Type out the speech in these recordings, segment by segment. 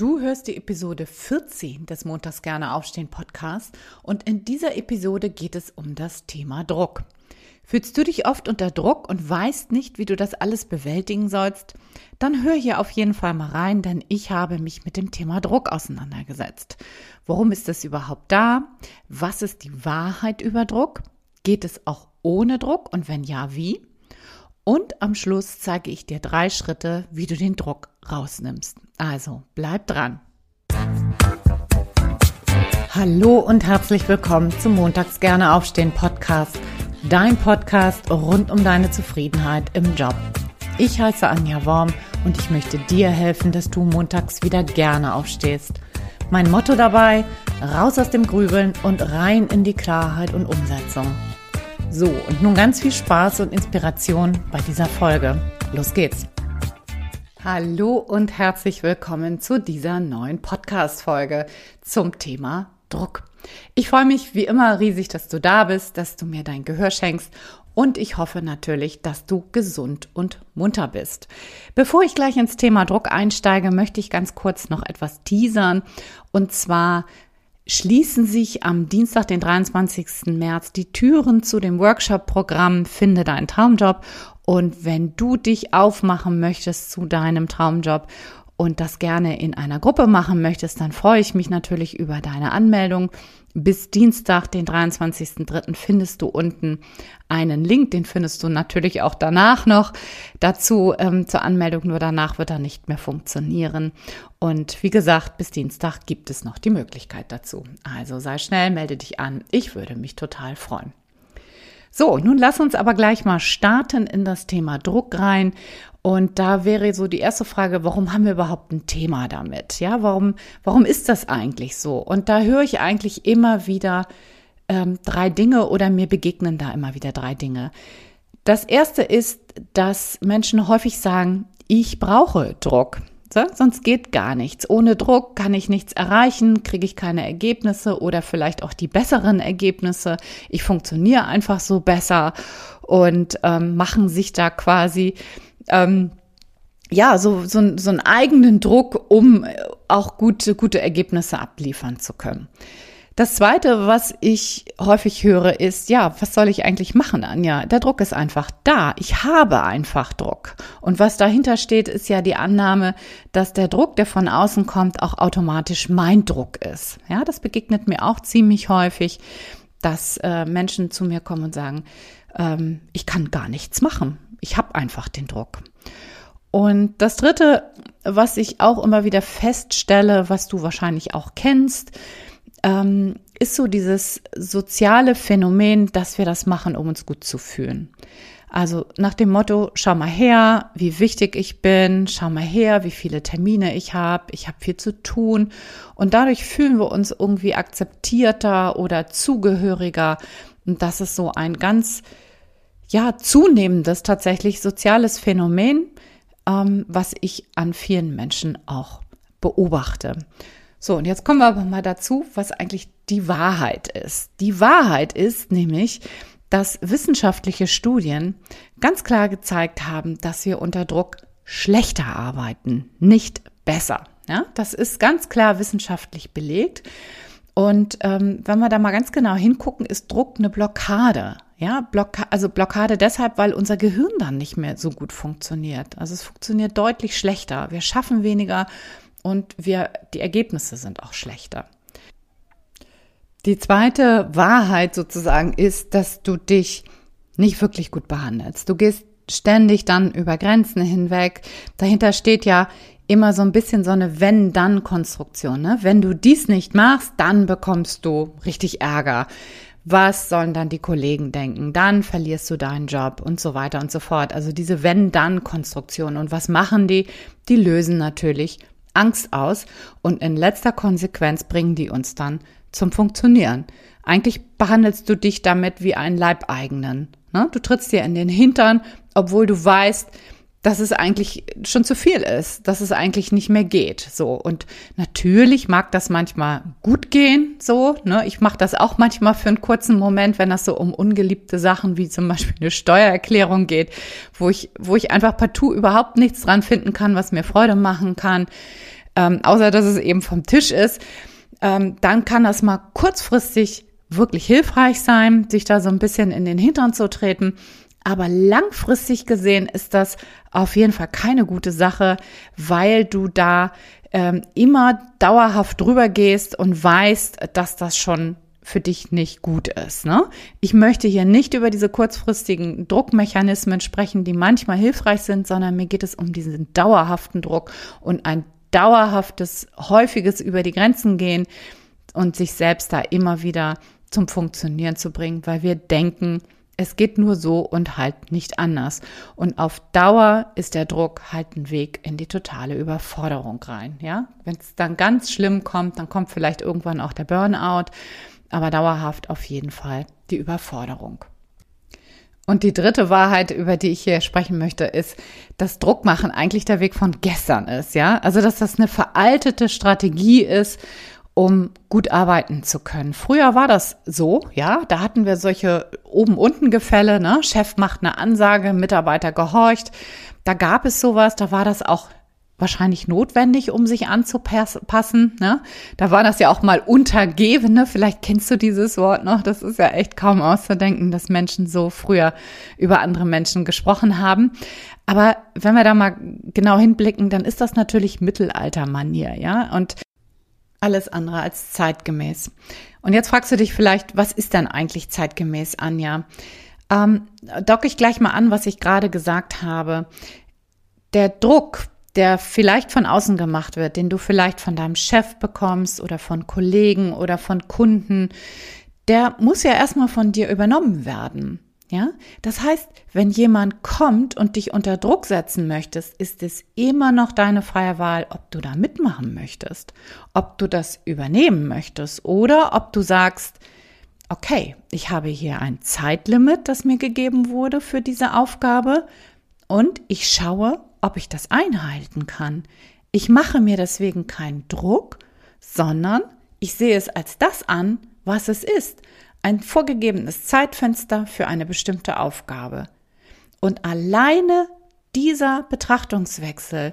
Du hörst die Episode 14 des Montags gerne aufstehen Podcast und in dieser Episode geht es um das Thema Druck. Fühlst du dich oft unter Druck und weißt nicht, wie du das alles bewältigen sollst? Dann hör hier auf jeden Fall mal rein, denn ich habe mich mit dem Thema Druck auseinandergesetzt. Warum ist das überhaupt da? Was ist die Wahrheit über Druck? Geht es auch ohne Druck und wenn ja, wie? Und am Schluss zeige ich dir drei Schritte, wie du den Druck rausnimmst. Also bleib dran. Hallo und herzlich willkommen zum Montags gerne aufstehen Podcast. Dein Podcast rund um deine Zufriedenheit im Job. Ich heiße Anja Worm und ich möchte dir helfen, dass du montags wieder gerne aufstehst. Mein Motto dabei, raus aus dem Grübeln und rein in die Klarheit und Umsetzung. So, und nun ganz viel Spaß und Inspiration bei dieser Folge. Los geht's! Hallo und herzlich willkommen zu dieser neuen Podcast-Folge zum Thema Druck. Ich freue mich wie immer riesig, dass du da bist, dass du mir dein Gehör schenkst und ich hoffe natürlich, dass du gesund und munter bist. Bevor ich gleich ins Thema Druck einsteige, möchte ich ganz kurz noch etwas teasern und zwar schließen sich am Dienstag, den 23. März, die Türen zu dem Workshop-Programm Finde deinen Traumjob. Und wenn du dich aufmachen möchtest zu deinem Traumjob und das gerne in einer Gruppe machen möchtest, dann freue ich mich natürlich über deine Anmeldung. Bis Dienstag, den 23.03. findest du unten einen Link, den findest du natürlich auch danach noch dazu ähm, zur Anmeldung, nur danach wird er nicht mehr funktionieren. Und wie gesagt, bis Dienstag gibt es noch die Möglichkeit dazu. Also sei schnell, melde dich an. Ich würde mich total freuen. So, nun lass uns aber gleich mal starten in das Thema Druck rein. Und da wäre so die erste Frage, warum haben wir überhaupt ein Thema damit? Ja, warum, warum ist das eigentlich so? Und da höre ich eigentlich immer wieder ähm, drei Dinge oder mir begegnen da immer wieder drei Dinge. Das erste ist, dass Menschen häufig sagen, ich brauche Druck. So, sonst geht gar nichts. Ohne Druck kann ich nichts erreichen, kriege ich keine Ergebnisse oder vielleicht auch die besseren Ergebnisse. Ich funktioniere einfach so besser und ähm, machen sich da quasi ähm, ja so, so, so einen eigenen Druck, um auch gute, gute Ergebnisse abliefern zu können. Das zweite, was ich häufig höre, ist, ja, was soll ich eigentlich machen, Anja? Der Druck ist einfach da. Ich habe einfach Druck. Und was dahinter steht, ist ja die Annahme, dass der Druck, der von außen kommt, auch automatisch mein Druck ist. Ja, das begegnet mir auch ziemlich häufig, dass äh, Menschen zu mir kommen und sagen, ähm, ich kann gar nichts machen. Ich habe einfach den Druck. Und das Dritte, was ich auch immer wieder feststelle, was du wahrscheinlich auch kennst, ähm, ist so dieses soziale Phänomen, dass wir das machen, um uns gut zu fühlen. Also nach dem Motto, schau mal her, wie wichtig ich bin, schau mal her, wie viele Termine ich habe, ich habe viel zu tun. Und dadurch fühlen wir uns irgendwie akzeptierter oder zugehöriger. Und das ist so ein ganz, ja, zunehmendes tatsächlich soziales Phänomen, ähm, was ich an vielen Menschen auch beobachte. So, und jetzt kommen wir aber mal dazu, was eigentlich die Wahrheit ist. Die Wahrheit ist nämlich, dass wissenschaftliche Studien ganz klar gezeigt haben, dass wir unter Druck schlechter arbeiten, nicht besser. Ja, das ist ganz klar wissenschaftlich belegt. Und ähm, wenn wir da mal ganz genau hingucken, ist Druck eine Blockade. Ja, Blocka also Blockade deshalb, weil unser Gehirn dann nicht mehr so gut funktioniert. Also es funktioniert deutlich schlechter. Wir schaffen weniger und wir, die Ergebnisse sind auch schlechter. Die zweite Wahrheit sozusagen ist, dass du dich nicht wirklich gut behandelst. Du gehst ständig dann über Grenzen hinweg. Dahinter steht ja immer so ein bisschen so eine Wenn-Dann-Konstruktion. Ne? Wenn du dies nicht machst, dann bekommst du richtig Ärger. Was sollen dann die Kollegen denken? Dann verlierst du deinen Job und so weiter und so fort. Also diese Wenn-Dann-Konstruktion. Und was machen die? Die lösen natürlich Angst aus und in letzter Konsequenz bringen die uns dann zum Funktionieren. Eigentlich behandelst du dich damit wie einen Leibeigenen. Ne? Du trittst dir in den Hintern, obwohl du weißt, dass es eigentlich schon zu viel ist, dass es eigentlich nicht mehr geht. So und natürlich mag das manchmal gut gehen. So, ne, ich mache das auch manchmal für einen kurzen Moment, wenn das so um ungeliebte Sachen wie zum Beispiel eine Steuererklärung geht, wo ich wo ich einfach partout überhaupt nichts dran finden kann, was mir Freude machen kann. ähm, außer dass es eben vom Tisch ist, ähm, dann kann das mal kurzfristig wirklich hilfreich sein, sich da so ein bisschen in den Hintern zu treten. Aber langfristig gesehen ist das auf jeden Fall keine gute Sache, weil du da ähm, immer dauerhaft drüber gehst und weißt, dass das schon für dich nicht gut ist. Ne? Ich möchte hier nicht über diese kurzfristigen Druckmechanismen sprechen, die manchmal hilfreich sind, sondern mir geht es um diesen dauerhaften Druck und ein dauerhaftes, häufiges über die Grenzen gehen und sich selbst da immer wieder zum Funktionieren zu bringen, weil wir denken, es geht nur so und halt nicht anders. Und auf Dauer ist der Druck halt ein Weg in die totale Überforderung rein. Ja, wenn es dann ganz schlimm kommt, dann kommt vielleicht irgendwann auch der Burnout, aber dauerhaft auf jeden Fall die Überforderung. Und die dritte Wahrheit, über die ich hier sprechen möchte, ist, dass Druckmachen eigentlich der Weg von gestern ist, ja? Also, dass das eine veraltete Strategie ist um gut arbeiten zu können. Früher war das so, ja, da hatten wir solche oben-unten-Gefälle, ne? Chef macht eine Ansage, Mitarbeiter gehorcht. Da gab es sowas, da war das auch wahrscheinlich notwendig, um sich anzupassen. Ne? Da war das ja auch mal Untergebene. Vielleicht kennst du dieses Wort noch. Das ist ja echt kaum auszudenken, dass Menschen so früher über andere Menschen gesprochen haben. Aber wenn wir da mal genau hinblicken, dann ist das natürlich Mittelaltermanier, ja. Und alles andere als zeitgemäß. Und jetzt fragst du dich vielleicht, was ist denn eigentlich zeitgemäß, Anja? Ähm, dock ich gleich mal an, was ich gerade gesagt habe. Der Druck, der vielleicht von außen gemacht wird, den du vielleicht von deinem Chef bekommst oder von Kollegen oder von Kunden, der muss ja erstmal von dir übernommen werden. Ja, das heißt, wenn jemand kommt und dich unter Druck setzen möchtest, ist es immer noch deine freie Wahl, ob du da mitmachen möchtest, ob du das übernehmen möchtest oder ob du sagst, okay, ich habe hier ein Zeitlimit, das mir gegeben wurde für diese Aufgabe und ich schaue, ob ich das einhalten kann. Ich mache mir deswegen keinen Druck, sondern ich sehe es als das an, was es ist ein vorgegebenes Zeitfenster für eine bestimmte Aufgabe. Und alleine dieser Betrachtungswechsel,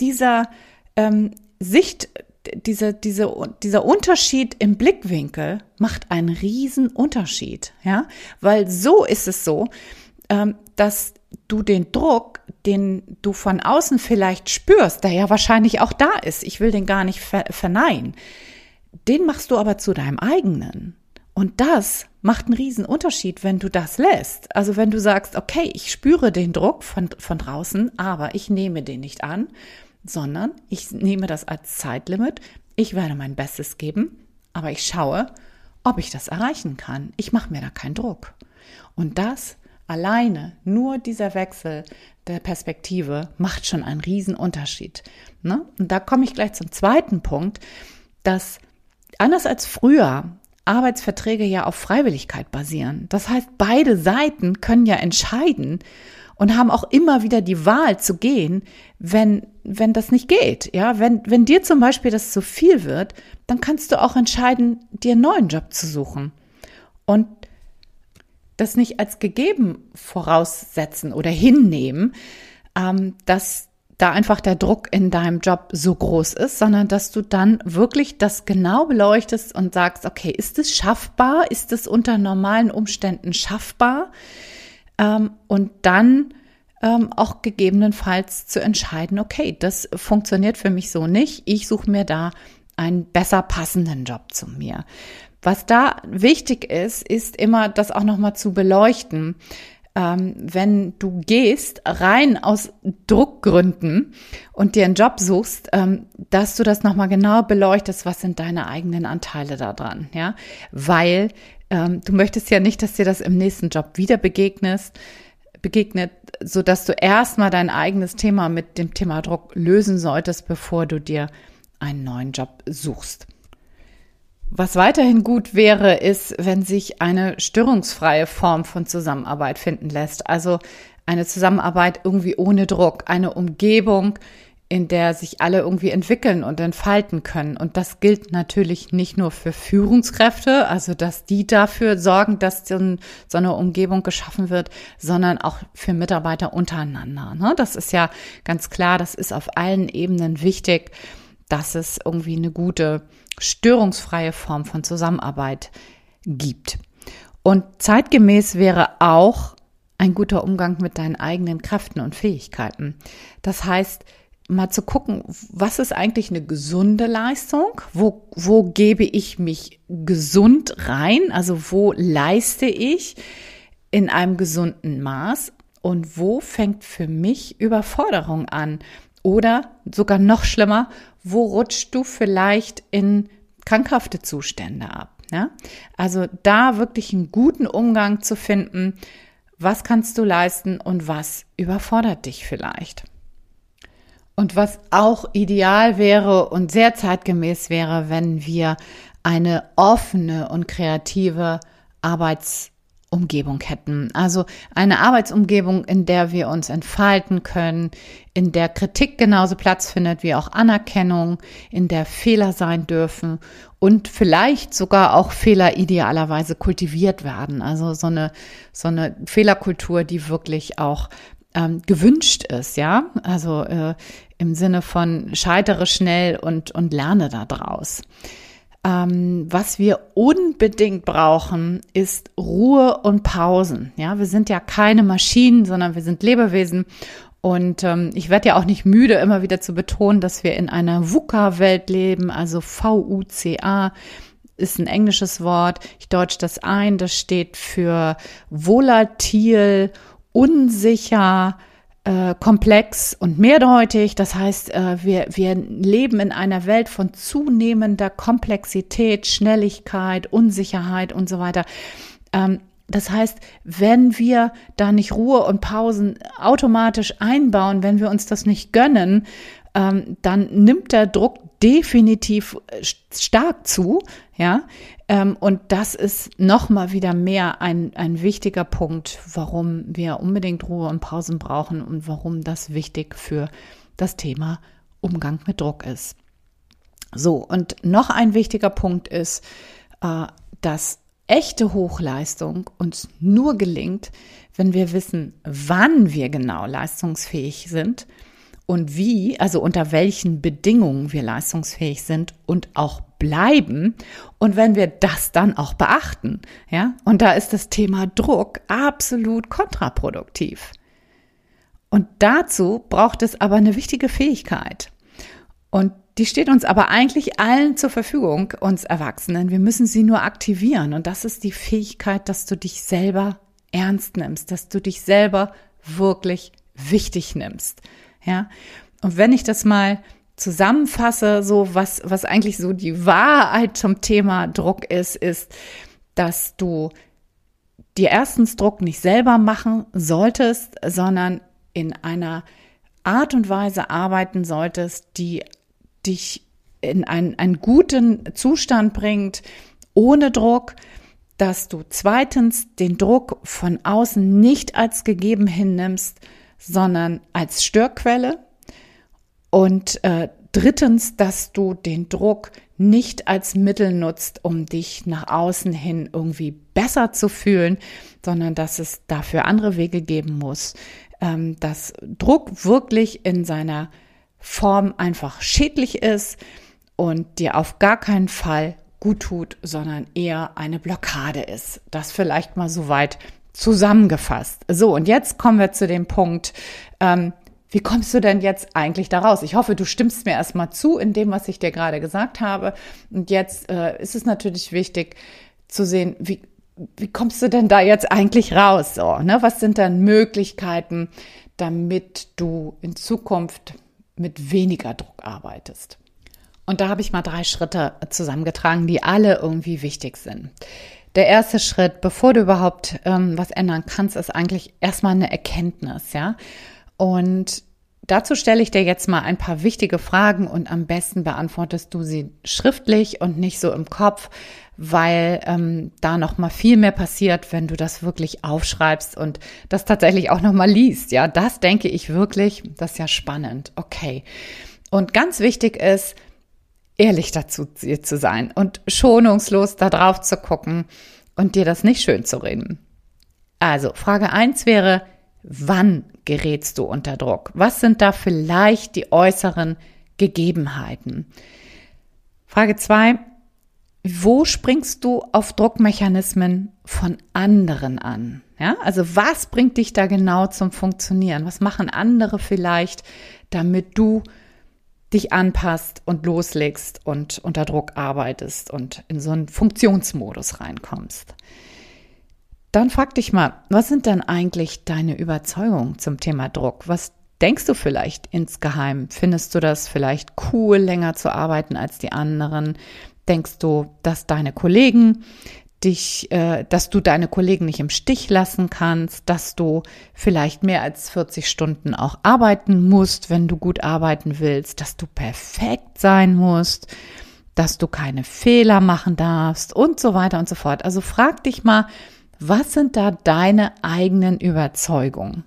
dieser ähm, Sicht, diese, diese, dieser Unterschied im Blickwinkel macht einen riesen Unterschied, ja, weil so ist es so, ähm, dass du den Druck, den du von außen vielleicht spürst, der ja wahrscheinlich auch da ist, ich will den gar nicht verneinen, den machst du aber zu deinem eigenen. Und das macht einen riesen Unterschied, wenn du das lässt. Also wenn du sagst, okay, ich spüre den Druck von, von draußen, aber ich nehme den nicht an, sondern ich nehme das als Zeitlimit. Ich werde mein Bestes geben, aber ich schaue, ob ich das erreichen kann. Ich mache mir da keinen Druck. Und das alleine, nur dieser Wechsel der Perspektive macht schon einen riesen Unterschied. Ne? Und da komme ich gleich zum zweiten Punkt, dass anders als früher Arbeitsverträge ja auf Freiwilligkeit basieren. Das heißt, beide Seiten können ja entscheiden und haben auch immer wieder die Wahl zu gehen, wenn, wenn das nicht geht. Ja, wenn, wenn dir zum Beispiel das zu viel wird, dann kannst du auch entscheiden, dir einen neuen Job zu suchen. Und das nicht als gegeben voraussetzen oder hinnehmen, ähm, dass da einfach der Druck in deinem Job so groß ist, sondern dass du dann wirklich das genau beleuchtest und sagst, okay, ist es schaffbar? Ist es unter normalen Umständen schaffbar? Ähm, und dann ähm, auch gegebenenfalls zu entscheiden, okay, das funktioniert für mich so nicht. Ich suche mir da einen besser passenden Job zu mir. Was da wichtig ist, ist immer das auch nochmal zu beleuchten ähm, wenn du gehst, rein aus Druckgründen und dir einen Job suchst, ähm, dass du das nochmal genau beleuchtest, was sind deine eigenen Anteile da dran, ja, weil ähm, du möchtest ja nicht, dass dir das im nächsten Job wieder begegnest, begegnet, so dass du erstmal dein eigenes Thema mit dem Thema Druck lösen solltest, bevor du dir einen neuen Job suchst. Was weiterhin gut wäre, ist, wenn sich eine störungsfreie Form von Zusammenarbeit finden lässt. Also eine Zusammenarbeit irgendwie ohne Druck, eine Umgebung, in der sich alle irgendwie entwickeln und entfalten können. Und das gilt natürlich nicht nur für Führungskräfte, also dass die dafür sorgen, dass so eine Umgebung geschaffen wird, sondern auch für Mitarbeiter untereinander. Ne? Das ist ja ganz klar, das ist auf allen Ebenen wichtig dass es irgendwie eine gute, störungsfreie Form von Zusammenarbeit gibt. Und zeitgemäß wäre auch ein guter Umgang mit deinen eigenen Kräften und Fähigkeiten. Das heißt, mal zu gucken, was ist eigentlich eine gesunde Leistung? Wo, wo gebe ich mich gesund rein? Also wo leiste ich in einem gesunden Maß? Und wo fängt für mich Überforderung an? Oder sogar noch schlimmer, wo rutschst du vielleicht in krankhafte Zustände ab? Ja? Also da wirklich einen guten Umgang zu finden, was kannst du leisten und was überfordert dich vielleicht. Und was auch ideal wäre und sehr zeitgemäß wäre, wenn wir eine offene und kreative Arbeitsumgebung hätten. Also eine Arbeitsumgebung, in der wir uns entfalten können, in der Kritik genauso Platz findet wie auch Anerkennung, in der Fehler sein dürfen und vielleicht sogar auch Fehler idealerweise kultiviert werden. Also so eine, so eine Fehlerkultur, die wirklich auch ähm, gewünscht ist, ja. Also äh, im Sinne von scheitere schnell und, und lerne daraus. Ähm, was wir unbedingt brauchen, ist Ruhe und Pausen. Ja, wir sind ja keine Maschinen, sondern wir sind Lebewesen. Und ähm, ich werde ja auch nicht müde, immer wieder zu betonen, dass wir in einer VUCA-Welt leben, also V-U-C-A ist ein englisches Wort. Ich deutsche das ein. Das steht für volatil, unsicher, äh, komplex und mehrdeutig. Das heißt, äh, wir, wir leben in einer Welt von zunehmender Komplexität, Schnelligkeit, Unsicherheit und so weiter. Ähm, das heißt, wenn wir da nicht Ruhe und Pausen automatisch einbauen, wenn wir uns das nicht gönnen, ähm, dann nimmt der Druck definitiv äh, stark zu, ja. Ähm, und das ist nochmal wieder mehr ein, ein wichtiger Punkt, warum wir unbedingt Ruhe und Pausen brauchen und warum das wichtig für das Thema Umgang mit Druck ist. So, und noch ein wichtiger Punkt ist, äh, dass echte Hochleistung uns nur gelingt, wenn wir wissen, wann wir genau leistungsfähig sind und wie, also unter welchen Bedingungen wir leistungsfähig sind und auch bleiben und wenn wir das dann auch beachten, ja? Und da ist das Thema Druck absolut kontraproduktiv. Und dazu braucht es aber eine wichtige Fähigkeit. Und die steht uns aber eigentlich allen zur Verfügung, uns Erwachsenen. Wir müssen sie nur aktivieren. Und das ist die Fähigkeit, dass du dich selber ernst nimmst, dass du dich selber wirklich wichtig nimmst. Ja. Und wenn ich das mal zusammenfasse, so was, was eigentlich so die Wahrheit zum Thema Druck ist, ist, dass du dir erstens Druck nicht selber machen solltest, sondern in einer Art und Weise arbeiten solltest, die dich in einen, einen guten Zustand bringt, ohne Druck, dass du zweitens den Druck von außen nicht als gegeben hinnimmst, sondern als Störquelle. Und äh, drittens, dass du den Druck nicht als Mittel nutzt, um dich nach außen hin irgendwie besser zu fühlen, sondern dass es dafür andere Wege geben muss. Ähm, dass Druck wirklich in seiner Form einfach schädlich ist und dir auf gar keinen Fall gut tut, sondern eher eine Blockade ist. Das vielleicht mal so weit zusammengefasst. So, und jetzt kommen wir zu dem Punkt, ähm, wie kommst du denn jetzt eigentlich da raus? Ich hoffe, du stimmst mir erstmal zu in dem, was ich dir gerade gesagt habe. Und jetzt äh, ist es natürlich wichtig zu sehen, wie, wie kommst du denn da jetzt eigentlich raus? So, ne? Was sind dann Möglichkeiten, damit du in Zukunft mit weniger Druck arbeitest? Und da habe ich mal drei Schritte zusammengetragen, die alle irgendwie wichtig sind der erste Schritt, bevor du überhaupt ähm, was ändern kannst, ist eigentlich erstmal eine Erkenntnis, ja. Und dazu stelle ich dir jetzt mal ein paar wichtige Fragen und am besten beantwortest du sie schriftlich und nicht so im Kopf, weil ähm, da noch mal viel mehr passiert, wenn du das wirklich aufschreibst und das tatsächlich auch noch mal liest. Ja, das denke ich wirklich, das ist ja spannend. Okay. Und ganz wichtig ist, ehrlich dazu zu sein und schonungslos da drauf zu gucken und dir das nicht schön zu reden. Also, Frage eins wäre, wann gerätst du unter Druck? Was sind da vielleicht die äußeren Gegebenheiten. Frage zwei: Wo springst du auf Druckmechanismen von anderen an? Ja, also was bringt dich da genau zum Funktionieren? Was machen andere vielleicht, damit du dich anpasst und loslegst und unter Druck arbeitest und in so einen Funktionsmodus reinkommst? Dann frag dich mal, was sind denn eigentlich deine Überzeugungen zum Thema Druck? Was denkst du vielleicht insgeheim? Findest du das vielleicht cool, länger zu arbeiten als die anderen? Denkst du, dass deine Kollegen dich, äh, dass du deine Kollegen nicht im Stich lassen kannst, dass du vielleicht mehr als 40 Stunden auch arbeiten musst, wenn du gut arbeiten willst, dass du perfekt sein musst, dass du keine Fehler machen darfst und so weiter und so fort. Also frag dich mal, was sind da deine eigenen Überzeugungen?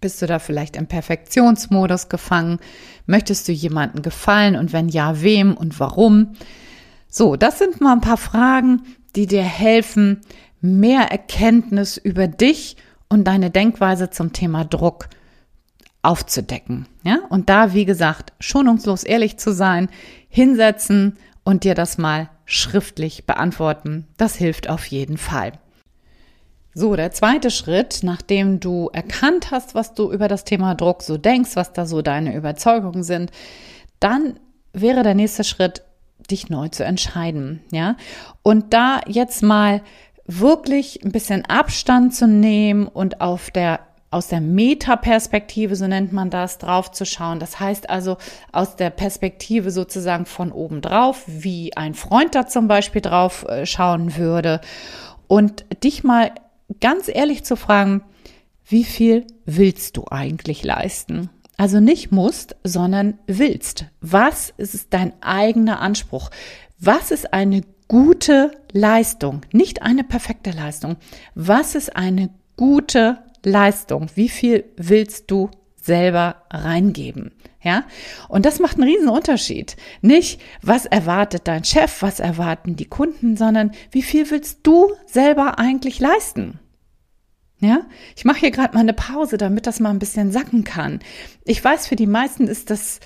Bist du da vielleicht im Perfektionsmodus gefangen? Möchtest du jemandem gefallen und wenn ja, wem und warum? So, das sind mal ein paar Fragen, die dir helfen, mehr Erkenntnis über dich und deine Denkweise zum Thema Druck aufzudecken. Ja? Und da, wie gesagt, schonungslos ehrlich zu sein, hinsetzen und dir das mal schriftlich beantworten, das hilft auf jeden Fall. So, der zweite Schritt, nachdem du erkannt hast, was du über das Thema Druck so denkst, was da so deine Überzeugungen sind, dann wäre der nächste Schritt, dich neu zu entscheiden, ja? Und da jetzt mal wirklich ein bisschen Abstand zu nehmen und auf der aus der Metaperspektive, so nennt man das, drauf zu schauen. Das heißt also aus der Perspektive sozusagen von oben drauf, wie ein Freund da zum Beispiel drauf äh, schauen würde und dich mal ganz ehrlich zu fragen, wie viel willst du eigentlich leisten? Also nicht musst, sondern willst. Was ist dein eigener Anspruch? Was ist eine gute Leistung? Nicht eine perfekte Leistung. Was ist eine gute Leistung? Wie viel willst du selber reingeben? Ja, und das macht einen riesen Unterschied. Nicht, was erwartet dein Chef, was erwarten die Kunden, sondern wie viel willst du selber eigentlich leisten? Ja, ich mache hier gerade mal eine Pause, damit das mal ein bisschen sacken kann. Ich weiß, für die meisten ist das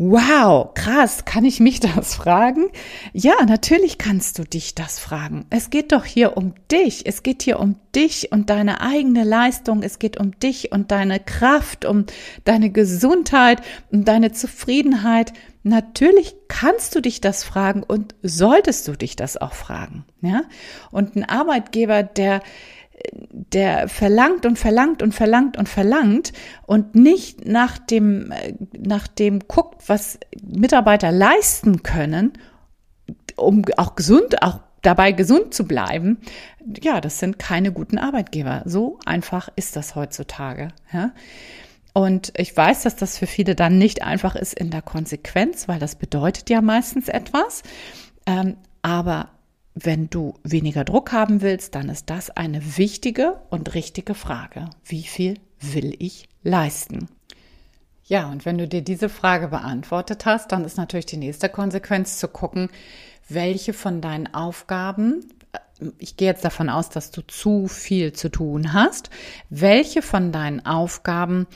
Wow, krass, kann ich mich das fragen? Ja, natürlich kannst du dich das fragen. Es geht doch hier um dich. Es geht hier um dich und deine eigene Leistung. Es geht um dich und deine Kraft, um deine Gesundheit, um deine Zufriedenheit. Natürlich kannst du dich das fragen und solltest du dich das auch fragen. Ja? Und ein Arbeitgeber, der der verlangt und verlangt und verlangt und verlangt und nicht nach dem, nach dem guckt, was Mitarbeiter leisten können, um auch gesund, auch dabei gesund zu bleiben, ja, das sind keine guten Arbeitgeber. So einfach ist das heutzutage. Ja? Und ich weiß, dass das für viele dann nicht einfach ist in der Konsequenz, weil das bedeutet ja meistens etwas. Ähm, aber wenn du weniger Druck haben willst, dann ist das eine wichtige und richtige Frage. Wie viel will ich leisten? Ja, und wenn du dir diese Frage beantwortet hast, dann ist natürlich die nächste Konsequenz zu gucken, welche von deinen Aufgaben, ich gehe jetzt davon aus, dass du zu viel zu tun hast, welche von deinen Aufgaben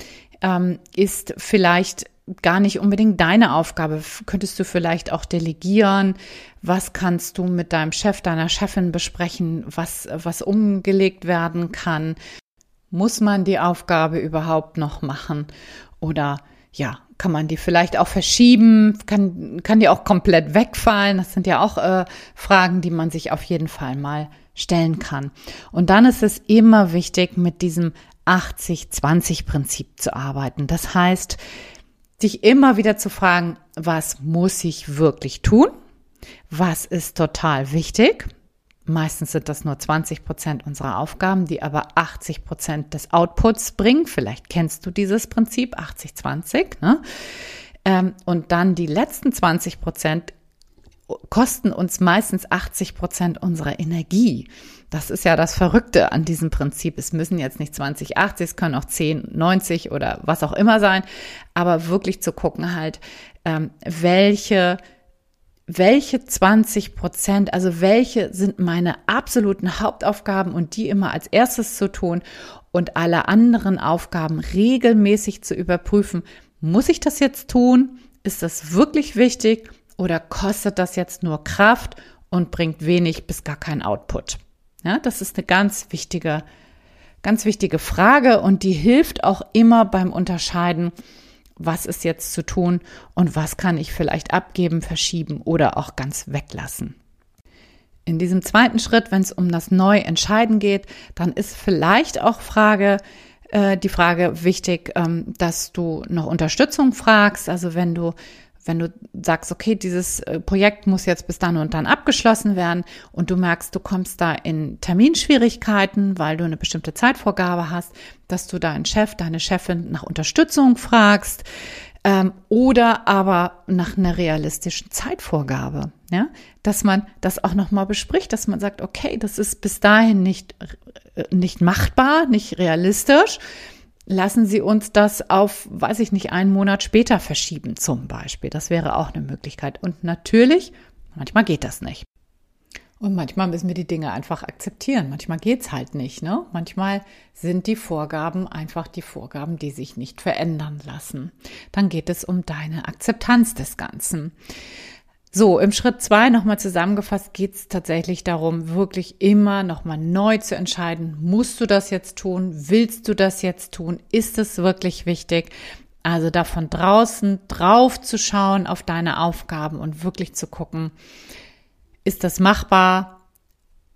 ähm, ist vielleicht gar nicht unbedingt deine Aufgabe. Könntest du vielleicht auch delegieren? Was kannst du mit deinem Chef, deiner Chefin besprechen, was, was umgelegt werden kann? Muss man die Aufgabe überhaupt noch machen? Oder ja, kann man die vielleicht auch verschieben? Kann, kann die auch komplett wegfallen? Das sind ja auch äh, Fragen, die man sich auf jeden Fall mal stellen kann. Und dann ist es immer wichtig, mit diesem 80-20-Prinzip zu arbeiten. Das heißt, dich immer wieder zu fragen, was muss ich wirklich tun? Was ist total wichtig? Meistens sind das nur 20 Prozent unserer Aufgaben, die aber 80 Prozent des Outputs bringen. Vielleicht kennst du dieses Prinzip 80-20. Ne? Ähm, und dann die letzten 20 Prozent kosten uns meistens 80 Prozent unserer Energie. Das ist ja das Verrückte an diesem Prinzip. Es müssen jetzt nicht 20, 80, es können auch 10, 90 oder was auch immer sein, aber wirklich zu gucken halt, ähm, welche welche 20 Prozent, also welche sind meine absoluten Hauptaufgaben und die immer als erstes zu tun und alle anderen Aufgaben regelmäßig zu überprüfen. Muss ich das jetzt tun? Ist das wirklich wichtig oder kostet das jetzt nur Kraft und bringt wenig bis gar keinen Output? Ja, das ist eine ganz wichtige, ganz wichtige Frage und die hilft auch immer beim Unterscheiden, was ist jetzt zu tun und was kann ich vielleicht abgeben, verschieben oder auch ganz weglassen. In diesem zweiten Schritt, wenn es um das Neuentscheiden geht, dann ist vielleicht auch Frage, äh, die Frage wichtig, ähm, dass du noch Unterstützung fragst. Also wenn du wenn du sagst, okay, dieses äh, Projekt muss jetzt bis dann und dann abgeschlossen werden und du merkst, du kommst da in Terminschwierigkeiten, weil du eine bestimmte Zeitvorgabe hast, dass du deinen Chef, deine Chefin nach Unterstützung fragst ähm, oder aber nach einer realistischen Zeitvorgabe, ja, dass man das auch nochmal bespricht, dass man sagt, okay, das ist bis dahin nicht, äh, nicht machbar, nicht realistisch lassen Sie uns das auf, weiß ich nicht, einen Monat später verschieben zum Beispiel. Das wäre auch eine Möglichkeit. Und natürlich, manchmal geht das nicht. Und manchmal müssen wir die Dinge einfach akzeptieren. Manchmal geht's halt nicht. Ne? Manchmal sind die Vorgaben einfach die Vorgaben, die sich nicht verändern lassen. Dann geht es um deine Akzeptanz des Ganzen. So, im Schritt zwei nochmal zusammengefasst geht es tatsächlich darum, wirklich immer nochmal neu zu entscheiden, musst du das jetzt tun, willst du das jetzt tun, ist es wirklich wichtig? Also da von draußen drauf zu schauen auf deine Aufgaben und wirklich zu gucken, ist das machbar?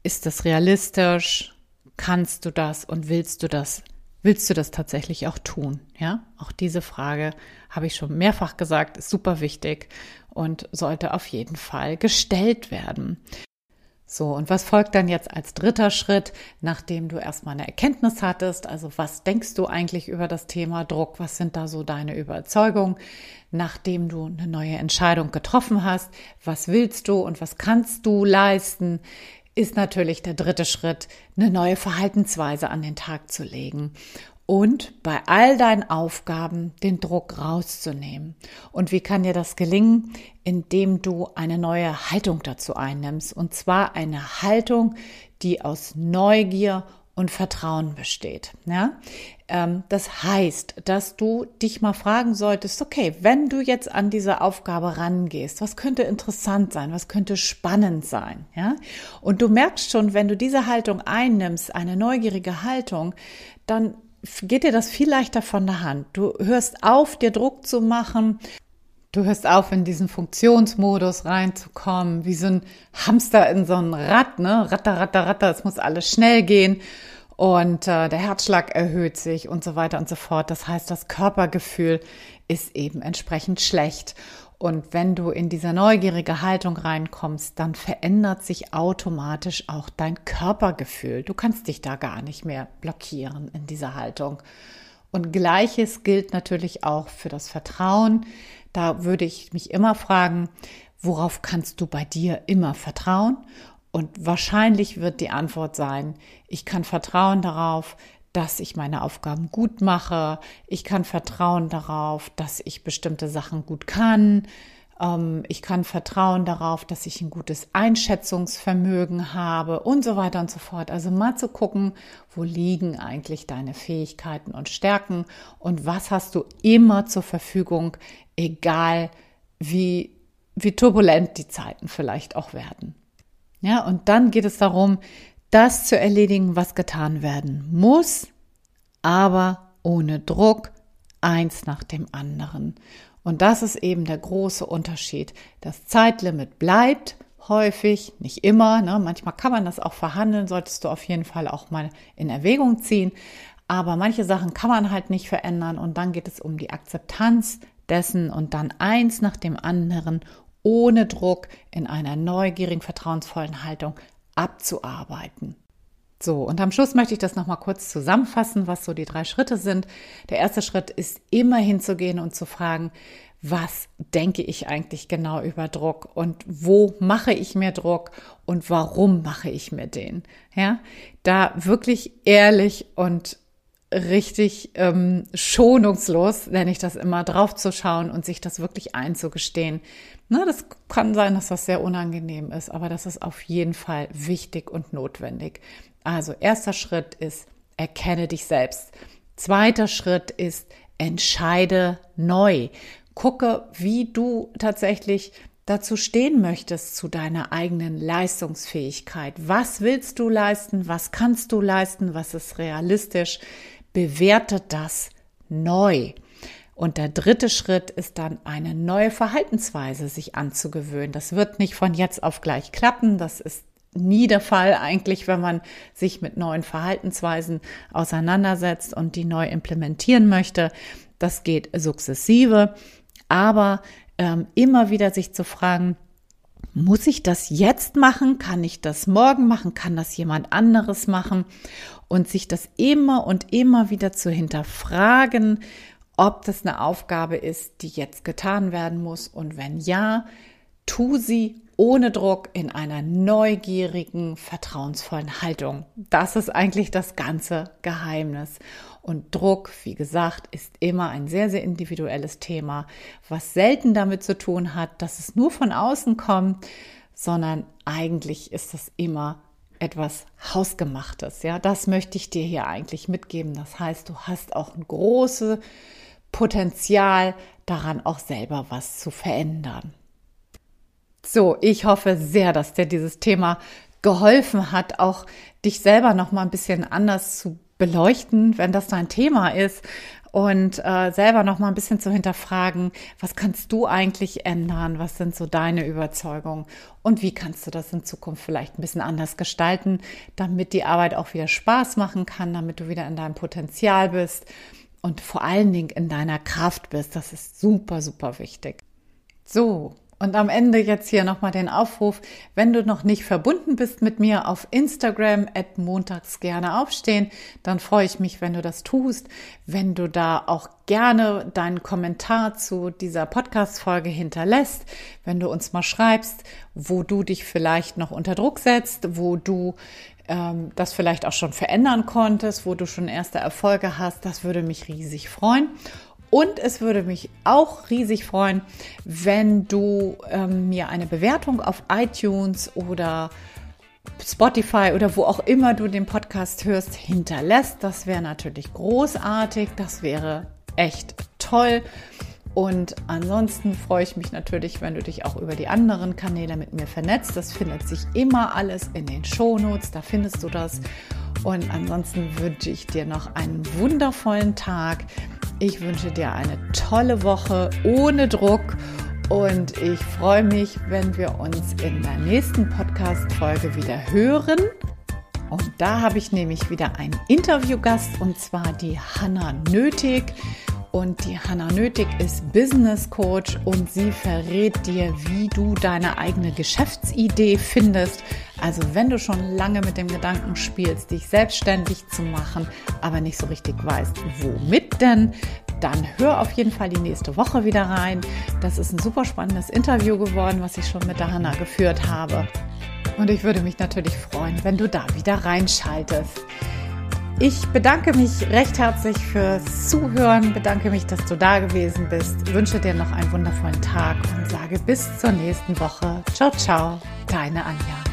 Ist das realistisch? Kannst du das und willst du das? Willst du das tatsächlich auch tun? Ja, auch diese Frage habe ich schon mehrfach gesagt, ist super wichtig und sollte auf jeden Fall gestellt werden. So, und was folgt dann jetzt als dritter Schritt, nachdem du erstmal eine Erkenntnis hattest? Also was denkst du eigentlich über das Thema Druck? Was sind da so deine Überzeugungen? Nachdem du eine neue Entscheidung getroffen hast, was willst du und was kannst du leisten? Ist natürlich der dritte Schritt, eine neue Verhaltensweise an den Tag zu legen und bei all deinen Aufgaben den Druck rauszunehmen. Und wie kann dir das gelingen? Indem du eine neue Haltung dazu einnimmst. Und zwar eine Haltung, die aus Neugier und Vertrauen besteht. Ja? Ähm, das heißt, dass du dich mal fragen solltest, okay, wenn du jetzt an diese Aufgabe rangehst, was könnte interessant sein, was könnte spannend sein, ja? Und du merkst schon, wenn du diese Haltung einnimmst, eine neugierige Haltung, dann geht dir das viel leichter von der Hand. Du hörst auf, dir Druck zu machen. Du hörst auf, in diesen Funktionsmodus reinzukommen, wie so ein Hamster in so ein Rad, ne? Ratter, ratter, ratter, es muss alles schnell gehen und äh, der Herzschlag erhöht sich und so weiter und so fort. Das heißt, das Körpergefühl ist eben entsprechend schlecht. Und wenn du in diese neugierige Haltung reinkommst, dann verändert sich automatisch auch dein Körpergefühl. Du kannst dich da gar nicht mehr blockieren in dieser Haltung. Und gleiches gilt natürlich auch für das Vertrauen. Da würde ich mich immer fragen, worauf kannst du bei dir immer vertrauen? Und wahrscheinlich wird die Antwort sein, ich kann vertrauen darauf, dass ich meine Aufgaben gut mache. Ich kann vertrauen darauf, dass ich bestimmte Sachen gut kann. Ähm, ich kann vertrauen darauf, dass ich ein gutes Einschätzungsvermögen habe und so weiter und so fort. Also mal zu gucken, wo liegen eigentlich deine Fähigkeiten und Stärken und was hast du immer zur Verfügung, egal wie, wie turbulent die Zeiten vielleicht auch werden. Ja, und dann geht es darum, das zu erledigen, was getan werden muss, aber ohne Druck, eins nach dem anderen. Und das ist eben der große Unterschied. Das Zeitlimit bleibt häufig, nicht immer. Ne? Manchmal kann man das auch verhandeln, solltest du auf jeden Fall auch mal in Erwägung ziehen. Aber manche Sachen kann man halt nicht verändern und dann geht es um die Akzeptanz dessen und dann eins nach dem anderen ohne Druck in einer neugierigen, vertrauensvollen Haltung abzuarbeiten. So, und am Schluss möchte ich das nochmal kurz zusammenfassen, was so die drei Schritte sind. Der erste Schritt ist immer hinzugehen und zu fragen, was denke ich eigentlich genau über Druck und wo mache ich mir Druck und warum mache ich mir den? Ja, da wirklich ehrlich und richtig ähm, schonungslos, nenne ich das immer, drauf zu schauen und sich das wirklich einzugestehen. Na, das kann sein, dass das sehr unangenehm ist, aber das ist auf jeden Fall wichtig und notwendig. Also erster Schritt ist, erkenne dich selbst. Zweiter Schritt ist, entscheide neu. gucke, wie du tatsächlich dazu stehen möchtest, zu deiner eigenen Leistungsfähigkeit. Was willst du leisten? Was kannst du leisten? Was ist realistisch? Bewerte das neu. Und der dritte Schritt ist dann eine neue Verhaltensweise sich anzugewöhnen. Das wird nicht von jetzt auf gleich klappen. Das ist nie der Fall eigentlich, wenn man sich mit neuen Verhaltensweisen auseinandersetzt und die neu implementieren möchte. Das geht sukzessive, aber ähm, immer wieder sich zu fragen, muss ich das jetzt machen? Kann ich das morgen machen? Kann das jemand anderes machen? Und sich das immer und immer wieder zu hinterfragen, ob das eine Aufgabe ist, die jetzt getan werden muss. Und wenn ja, tu sie ohne Druck in einer neugierigen, vertrauensvollen Haltung. Das ist eigentlich das ganze Geheimnis. Und Druck, wie gesagt, ist immer ein sehr, sehr individuelles Thema, was selten damit zu tun hat, dass es nur von außen kommt, sondern eigentlich ist es immer etwas Hausgemachtes. Ja, das möchte ich dir hier eigentlich mitgeben. Das heißt, du hast auch ein großes Potenzial daran, auch selber was zu verändern. So, ich hoffe sehr, dass dir dieses Thema geholfen hat, auch dich selber noch mal ein bisschen anders zu beleuchten, wenn das dein Thema ist und äh, selber noch mal ein bisschen zu hinterfragen, was kannst du eigentlich ändern, was sind so deine Überzeugungen und wie kannst du das in Zukunft vielleicht ein bisschen anders gestalten, damit die Arbeit auch wieder Spaß machen kann, damit du wieder in deinem Potenzial bist und vor allen Dingen in deiner Kraft bist. Das ist super, super wichtig. So, und am Ende jetzt hier nochmal den Aufruf, wenn du noch nicht verbunden bist mit mir auf Instagram at montags gerne aufstehen, dann freue ich mich, wenn du das tust, wenn du da auch gerne deinen Kommentar zu dieser Podcast-Folge hinterlässt, wenn du uns mal schreibst, wo du dich vielleicht noch unter Druck setzt, wo du ähm, das vielleicht auch schon verändern konntest, wo du schon erste Erfolge hast, das würde mich riesig freuen. Und es würde mich auch riesig freuen, wenn du ähm, mir eine Bewertung auf iTunes oder Spotify oder wo auch immer du den Podcast hörst, hinterlässt. Das wäre natürlich großartig. Das wäre echt toll. Und ansonsten freue ich mich natürlich, wenn du dich auch über die anderen Kanäle mit mir vernetzt. Das findet sich immer alles in den Shownotes, da findest du das. Und ansonsten wünsche ich dir noch einen wundervollen Tag. Ich wünsche dir eine tolle Woche ohne Druck und ich freue mich, wenn wir uns in der nächsten Podcast-Folge wieder hören. Und da habe ich nämlich wieder einen Interviewgast und zwar die Hanna Nötig. Und die Hanna Nötig ist Business Coach und sie verrät dir, wie du deine eigene Geschäftsidee findest. Also wenn du schon lange mit dem Gedanken spielst, dich selbstständig zu machen, aber nicht so richtig weißt, womit denn, dann hör auf jeden Fall die nächste Woche wieder rein. Das ist ein super spannendes Interview geworden, was ich schon mit der Hanna geführt habe. Und ich würde mich natürlich freuen, wenn du da wieder reinschaltest. Ich bedanke mich recht herzlich fürs Zuhören, bedanke mich, dass du da gewesen bist, wünsche dir noch einen wundervollen Tag und sage bis zur nächsten Woche. Ciao, ciao, deine Anja.